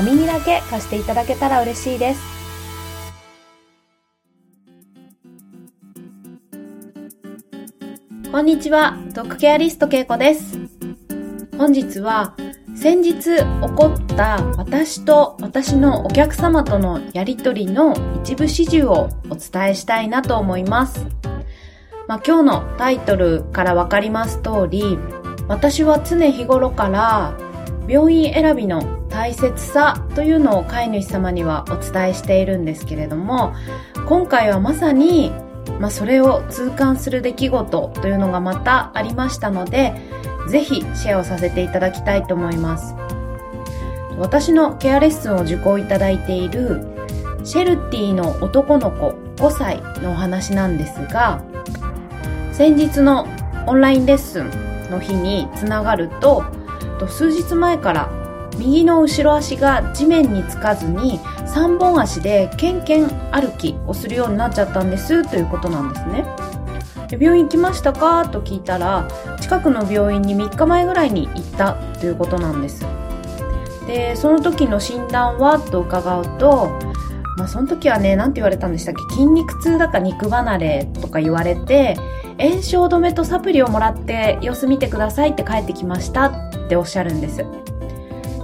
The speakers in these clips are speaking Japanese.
お耳だけ貸していただけたら嬉しいです。こんにちは、ドッグケアリストけいこです。本日は先日起こった私と私のお客様とのやりとりの一部始終をお伝えしたいなと思います。まあ、今日のタイトルからわかります通り、私は常日頃から病院選びの大切さというのを飼い主様にはお伝えしているんですけれども今回はまさに、まあ、それを痛感する出来事というのがまたありましたのでぜひシェアをさせていただきたいと思います。私のケアレッスンを受講いただいているシェルティの男の子5歳のお話なんですが先日のオンラインレッスンの日につながると数日前から右の後ろ足が地面につかずに3本足でケンケン歩きをするようになっちゃったんですということなんですね。病院行きましたか？と聞いたら近くの病院に3日前ぐらいに行ったということなんです。でその時の診断はと伺うとまあその時はね何て言われたんでしたっけ？筋肉痛だか肉離れとか言われて炎症止めとサプリをもらって様子見てくださいって帰ってきましたっておっしゃるんです。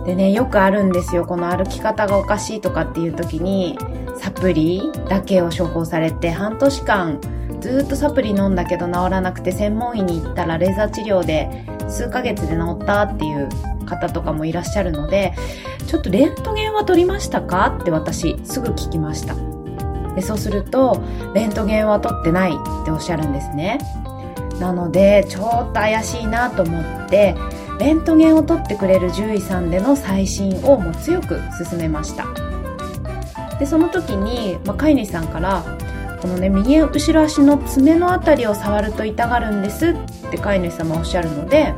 でね、よくあるんですよ。この歩き方がおかしいとかっていう時に、サプリだけを処方されて半年間ずっとサプリ飲んだけど治らなくて専門医に行ったらレーザー治療で数ヶ月で治ったっていう方とかもいらっしゃるので、ちょっとレントゲンは取りましたか？って私すぐ聞きました。でそうするとレントゲンは取ってないっておっしゃるんですねなのでちょっと怪しいなと思ってレントゲンを取ってくれる獣医さんでの再診をもう強く勧めましたでその時に、まあ、飼い主さんからこのね右後ろ足の爪のあたりを触ると痛がるんですって飼い主様おっしゃるので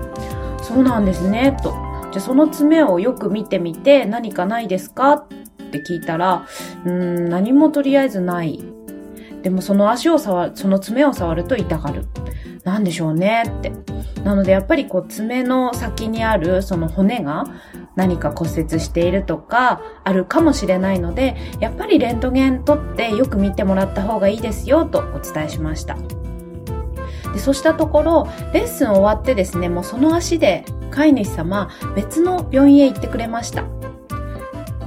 そうなんですねとじゃその爪をよく見てみて何かないですか？って聞いたら、うん、何もとりあえずない。でもその足を触る、その爪を触ると痛がる。なんでしょうねって。なのでやっぱりこう爪の先にあるその骨が何か骨折しているとかあるかもしれないので、やっぱりレントゲン取ってよく見てもらった方がいいですよとお伝えしました。でそうしたところ、レッスン終わってですね、もうその足で飼い主様別の病院へ行ってくれました。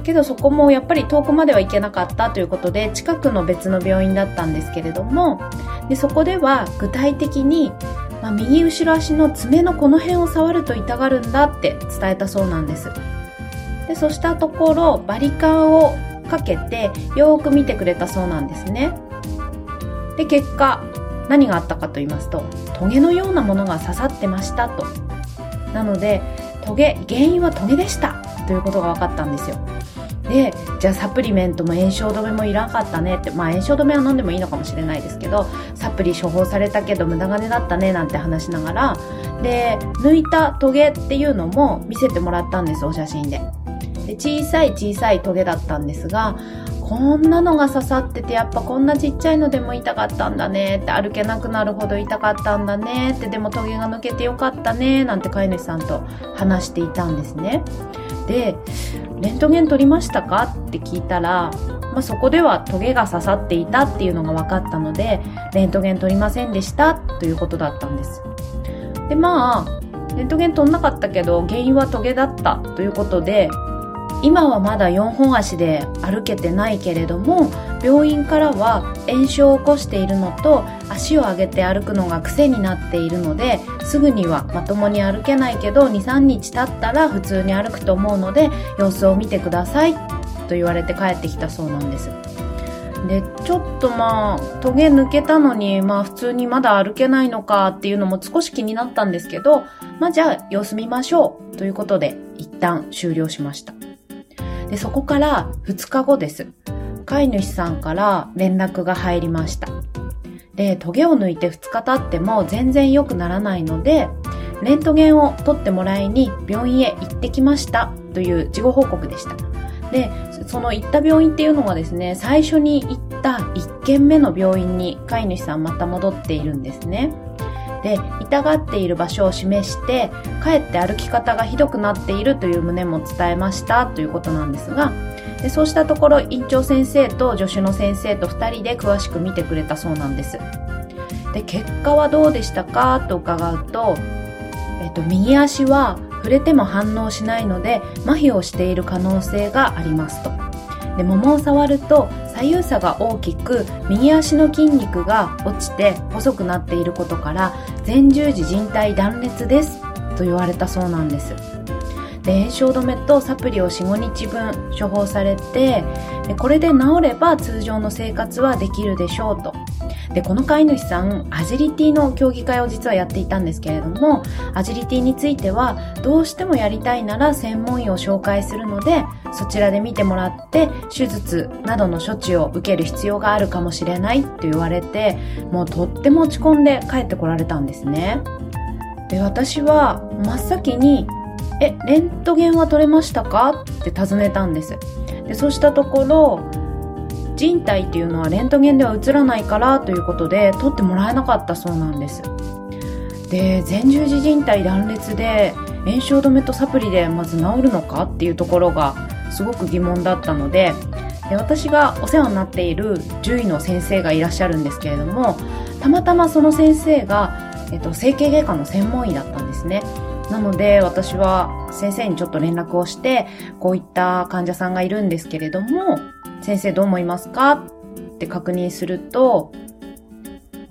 けどそこもやっぱり遠くまでは行けなかったということで近くの別の病院だったんですけれどもでそこでは具体的に、まあ、右後ろ足の爪のこの辺を触ると痛がるんだって伝えたそうなんです。でそしたところバリカンをかけてよーく見てくれたそうなんですね。で結果何があったかと言いますとトゲのようなものが刺さってましたと。なのでトゲ原因はトゲでしたということが分かったんですよ。でじゃあサプリメントも炎症止めもいらなかったねってまあ炎症止めは飲んでもいいのかもしれないですけどサプリ処方されたけど無駄金だったねなんて話しながらで抜いたトゲっていうのも見せてもらったんですお写真で。で小さい小さいトゲだったんですがこんなのが刺さっててやっぱこんなちっちゃいのでも痛かったんだねって歩けなくなるほど痛かったんだねってでもトゲが抜けてよかったねなんて飼い主さんと話していたんですね。でレントゲン取りましたか？って聞いたら、まあ、そこではトゲが刺さっていたっていうのが分かったのでレントゲン取りませんでした？ということだったんです。でまあレントゲン取んなかったけど原因はトゲだった。ということで今はまだ4本足で歩けてないけれども病院からは炎症を起こしているのと足を上げて歩くのが癖になっているのですぐにはまともに歩けないけど23日経ったら普通に歩くと思うので様子を見てくださいと言われて帰ってきたそうなんですでちょっとまあトゲ抜けたのにまあ普通にまだ歩けないのかっていうのも少し気になったんですけどまあじゃあ様子見ましょうということで一旦終了しましたで、そこから2日後です。飼い主さんから連絡が入りました。で、トゲを抜いて2日経っても全然良くならないので、レントゲンを取ってもらいに病院へ行ってきましたという事後報告でした。で、その行った病院っていうのがですね、最初に行った1軒目の病院に飼い主さんまた戻っているんですね。で、痛がっている場所を示して、かえって歩き方がひどくなっているという旨も伝えましたということなんですが、でそうしたところ院長先生と助手の先生と2人で詳しく見てくれたそうなんです。で、結果はどうでしたかと伺うと、えっと、右足は触れても反応しないので麻痺をしている可能性がありますと。で、桃を触ると左右差が大きく右足の筋肉が落ちて細くなっていることから前十字靭帯断裂ですと言われたそうなんです。で炎症止めとサプリを45日分処方されてでこれで治れば通常の生活はできるでしょうとで、この飼い主さん、アジリティの競技会を実はやっていたんですけれども、アジリティについては、どうしてもやりたいなら専門医を紹介するので、そちらで見てもらって、手術などの処置を受ける必要があるかもしれないと言われて、もうとっても落ち込んで帰ってこられたんですね。で、私は真っ先に、え、レントゲンは取れましたか？って尋ねたんです。で、そうしたところ、人体っていうのはレントゲンでは映らないからということで撮ってもらえなかったそうなんです。で前十字靭帯断裂で炎症止めとサプリでまず治るのか？っていうところがすごく疑問だったのでで私がお世話になっている獣医の先生がいらっしゃるんですけれどもたまたまその先生が、えっと、整形外科の専門医だったんですね。なので私は先生にちょっと連絡をしてこういった患者さんがいるんですけれども先生どう思いますか？って確認すると、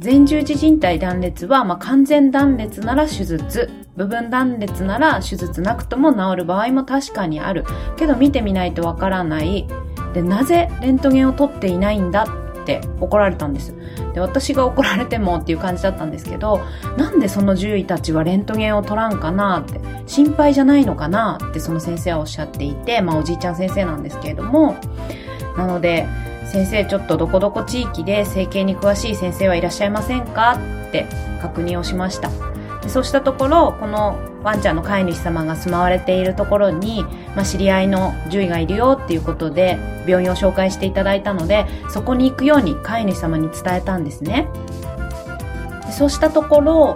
前十字靭帯断裂は、まあ、完全断裂なら手術、部分断裂なら手術なくとも治る場合も確かにある。けど見てみないとわからない。で、なぜレントゲンを取っていないんだって怒られたんです。で、私が怒られてもっていう感じだったんですけど、なんでその獣医たちはレントゲンを取らんかなって、心配じゃないのかなってその先生はおっしゃっていて、まあおじいちゃん先生なんですけれども、なので、先生ちょっとどこどこ地域で整形に詳しい先生はいらっしゃいませんかって確認をしました。そうしたところ、このワンちゃんの飼い主様が住まわれているところに、まあ、知り合いの獣医がいるよっていうことで病院を紹介していただいたので、そこに行くように飼い主様に伝えたんですね。そうしたところ、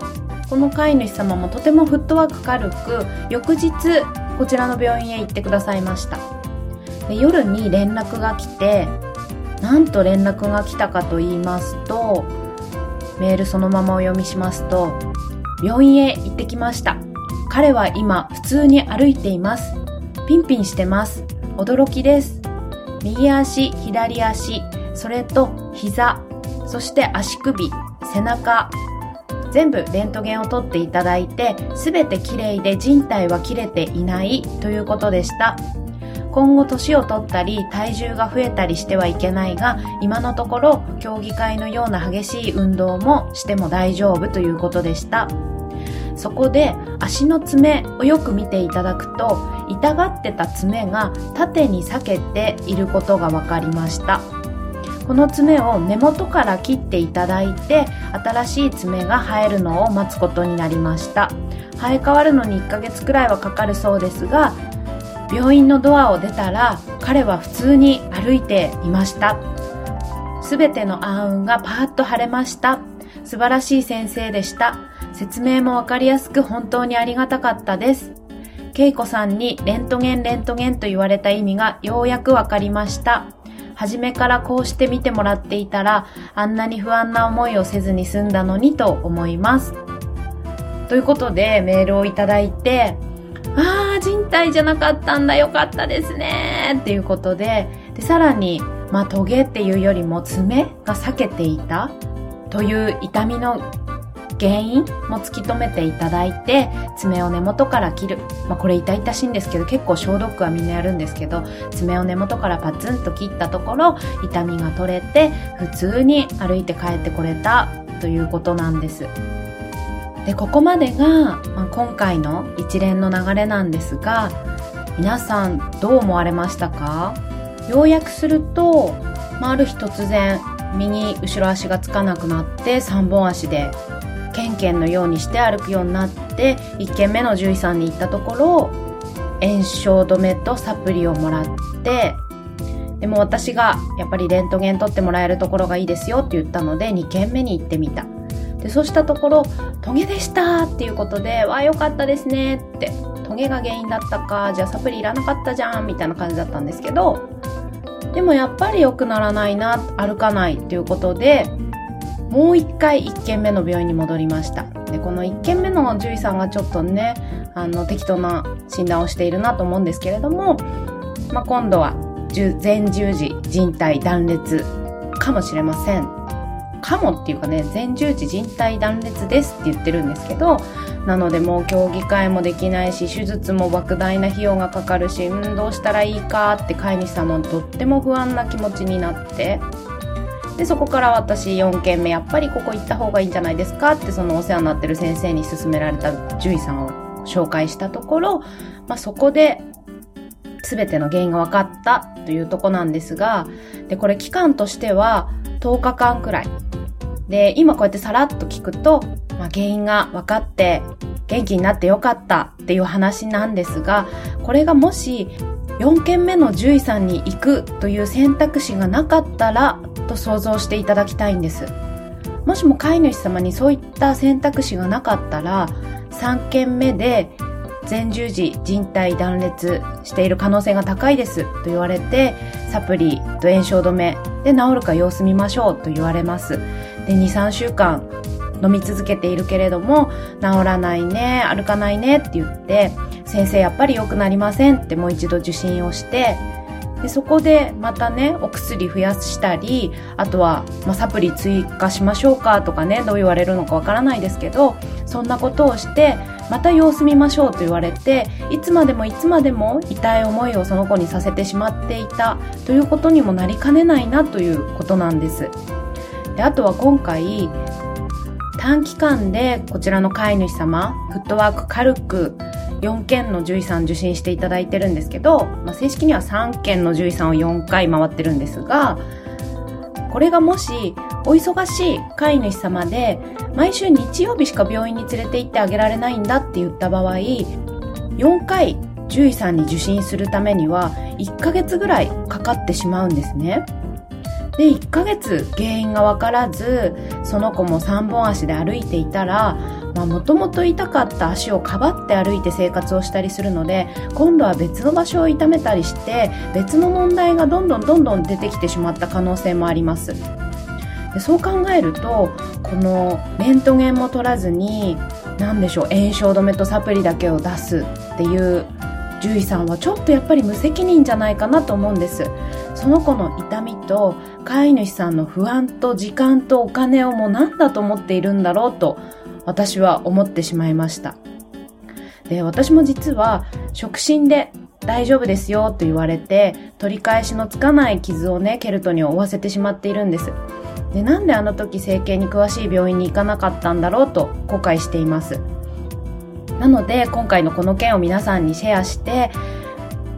この飼い主様もとてもフットワーク軽く、翌日こちらの病院へ行ってくださいました。で夜に連絡が来てなんと連絡が来たかと言いますとメールそのままお読みしますと病院へ行ってきました。彼は今普通に歩いています。ピンピンしてます。驚きです。右足左足それと膝そして足首背中全部レントゲンを取っていただいて全てきれいで人体は切れていないということでした。今後年を取ったり体重が増えたりしてはいけないが今のところ競技会のような激しい運動もしても大丈夫ということでした。そこで足の爪をよく見ていただくと痛がってた爪が縦に裂けていることが分かりましたこの爪を根元から切っていただいて新しい爪が生えるのを待つことになりました生え変わるのに1ヶ月くらいはかかるそうですが病院のドアを出たら彼は普通に歩いていました。すべての暗雲がパーッと晴れました。素晴らしい先生でした。説明もわかりやすく本当にありがたかったです。恵子さんにレントゲンレントゲンと言われた意味がようやくわかりました。初めからこうして見てもらっていたら、あんなに不安な思いをせずに済んだのにと思います。ということでメールをいただいて、ああ、人体じゃなかったんだ、よかったですね、っていうことで、で、さらに、まあ、トゲっていうよりも爪が裂けていたという痛みの原因も突き止めていただいて、爪を根元から切る。まあ、これ痛々しいんですけど、結構消毒はみんなやるんですけど、爪を根元からパツンと切ったところ、痛みが取れて、普通に歩いて帰ってこれたということなんです。でここまでが、まあ、今回の一連の流れなんですが皆さんどう思われましたか？要約すると、まあ、ある日突然右後ろ足がつかなくなって3本足でケンケンのようにして歩くようになって1軒目の獣医さんに行ったところ炎症止めとサプリをもらってでも私がやっぱりレントゲン取ってもらえるところがいいですよって言ったので2軒目に行ってみた。でそうしたところトゲでしたっていうことでわあよかったですねって。トゲが原因だったかじゃあサプリいらなかったじゃんみたいな感じだったんですけどでもやっぱり良くならないな歩かないっていうことでもう一回1軒目の病院に戻りました。でこの1軒目の獣医さんがちょっとねあの適当な診断をしているなと思うんですけれども、まあ、今度は前十字靭帯断裂かもしれません。かもっていうかね前十字靭帯断裂ですって言ってるんですけどなのでもう競技会もできないし手術も莫大な費用がかかるしうんどうしたらいいかって飼い主さんもとっても不安な気持ちになってでそこから私4軒目やっぱりここ行った方がいいんじゃないですか？ってそのお世話になってる先生に勧められた獣医さんを紹介したところ、まあ、そこで全ての原因が分かったというとこなんですがでこれ期間としては10日間くらい。で今こうやってさらっと聞くと、まあ、原因が分かって元気になってよかったっていう話なんですがこれがもし4軒目の獣医さんに行くという選択肢がなかったらと想像していただきたいんです。もしも飼い主様にそういった選択肢がなかったら3件目で前十字靭帯断裂している可能性が高いですと言われてサプリと炎症止めで治るか様子見ましょうと言われます。で23週間飲み続けているけれども治らないね歩かないねって言って先生やっぱり良くなりませんってもう一度受診をしてでそこでまたねお薬増やしたりあとは、まあ、サプリ追加しましょうかとかねどう言われるのかわからないですけどそんなことをしてまた様子見ましょうと言われていつまでもいつまでも痛い思いをその子にさせてしまっていたということにもなりかねないなということなんです。であとは今回短期間でこちらの飼い主様フットワーク軽く4件の獣医さん受診していただいてるんですけど、まあ、正式には3件の獣医さんを4回回ってるんですがこれがもしお忙しい飼い主様で毎週日曜日しか病院に連れて行ってあげられないんだって言った場合4回獣医さんに受診するためには1ヶ月ぐらいかかってしまうんですね。で、1ヶ月原因がわからず、その子も3本足で歩いていたら、もともと痛かった足をかばって歩いて生活をしたりするので、今度は別の場所を痛めたりして、別の問題がどんどんどんどん出てきてしまった可能性もあります。でそう考えると、このレントゲンも取らずに、何でしょう、炎症止めとサプリだけを出すっていう獣医さんはちょっとやっぱり無責任じゃないかなと思うんです。その子の痛みと飼い主さんの不安と時間とお金をもう何だと思っているんだろうと私は思ってしまいました。で、私も実は触診で大丈夫ですよと言われて取り返しのつかない傷をね、ケルトに負わせてしまっているんです。で、なんであの時整形に詳しい病院に行かなかったんだろうと後悔しています。なので今回のこの件を皆さんにシェアして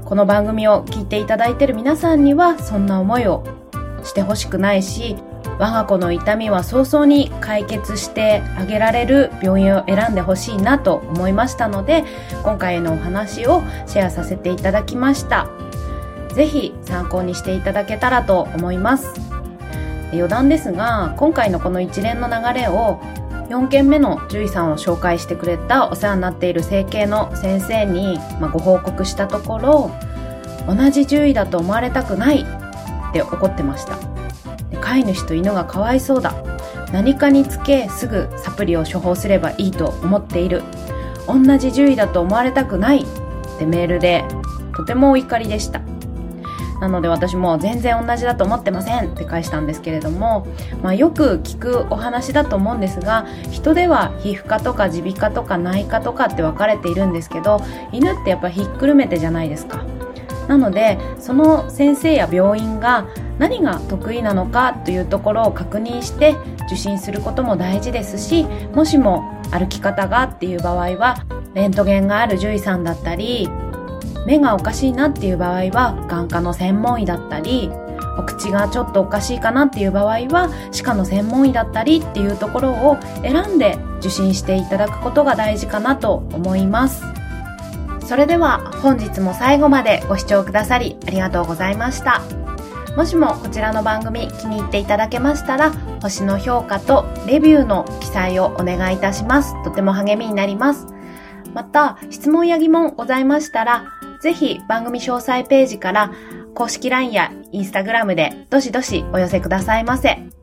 この番組を聞いていただいている皆さんにはそんな思いをしてほしくないし我が子の痛みは早々に解決してあげられる病院を選んでほしいなと思いましたので今回のお話をシェアさせていただきました。ぜひ参考にしていただけたらと思います。余談ですが今回のこの一連の流れを4件目の獣医さんを紹介してくれたお世話になっている整形の先生に、まご報告したところ同じ獣医だと思われたくないって怒ってました。飼い主と犬がかわいそうだ。何かにつけすぐサプリを処方すればいいと思っている。同じ獣医だと思われたくない。ってメールでとてもお怒りでした。なので私も全然同じだと思ってません。って返したんですけれども、まあ、よく聞くお話だと思うんですが人では皮膚科とか耳鼻科とか内科とかって分かれているんですけど犬ってやっぱひっくるめてじゃないですか。なのでその先生や病院が何が得意なのかというところを確認して受診することも大事ですしもしも歩き方がっていう場合はレントゲンがある獣医さんだったり目がおかしいなっていう場合は眼科の専門医だったりお口がちょっとおかしいかなっていう場合は歯科の専門医だったりっていうところを選んで受診していただくことが大事かなと思います。それでは本日も最後までご視聴くださりありがとうございました。もしもこちらの番組気に入っていただけましたら星の評価とレビューの記載をお願いいたします。とても励みになります。また質問や疑問ございましたらぜひ番組詳細ページから公式 LINE や Instagram でどしどしお寄せくださいませ。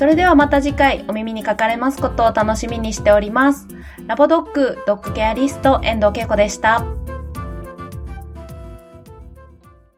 それではまた次回お耳にかかれますことを楽しみにしております。ラボドッグドッグケアリスト遠藤恵子でした。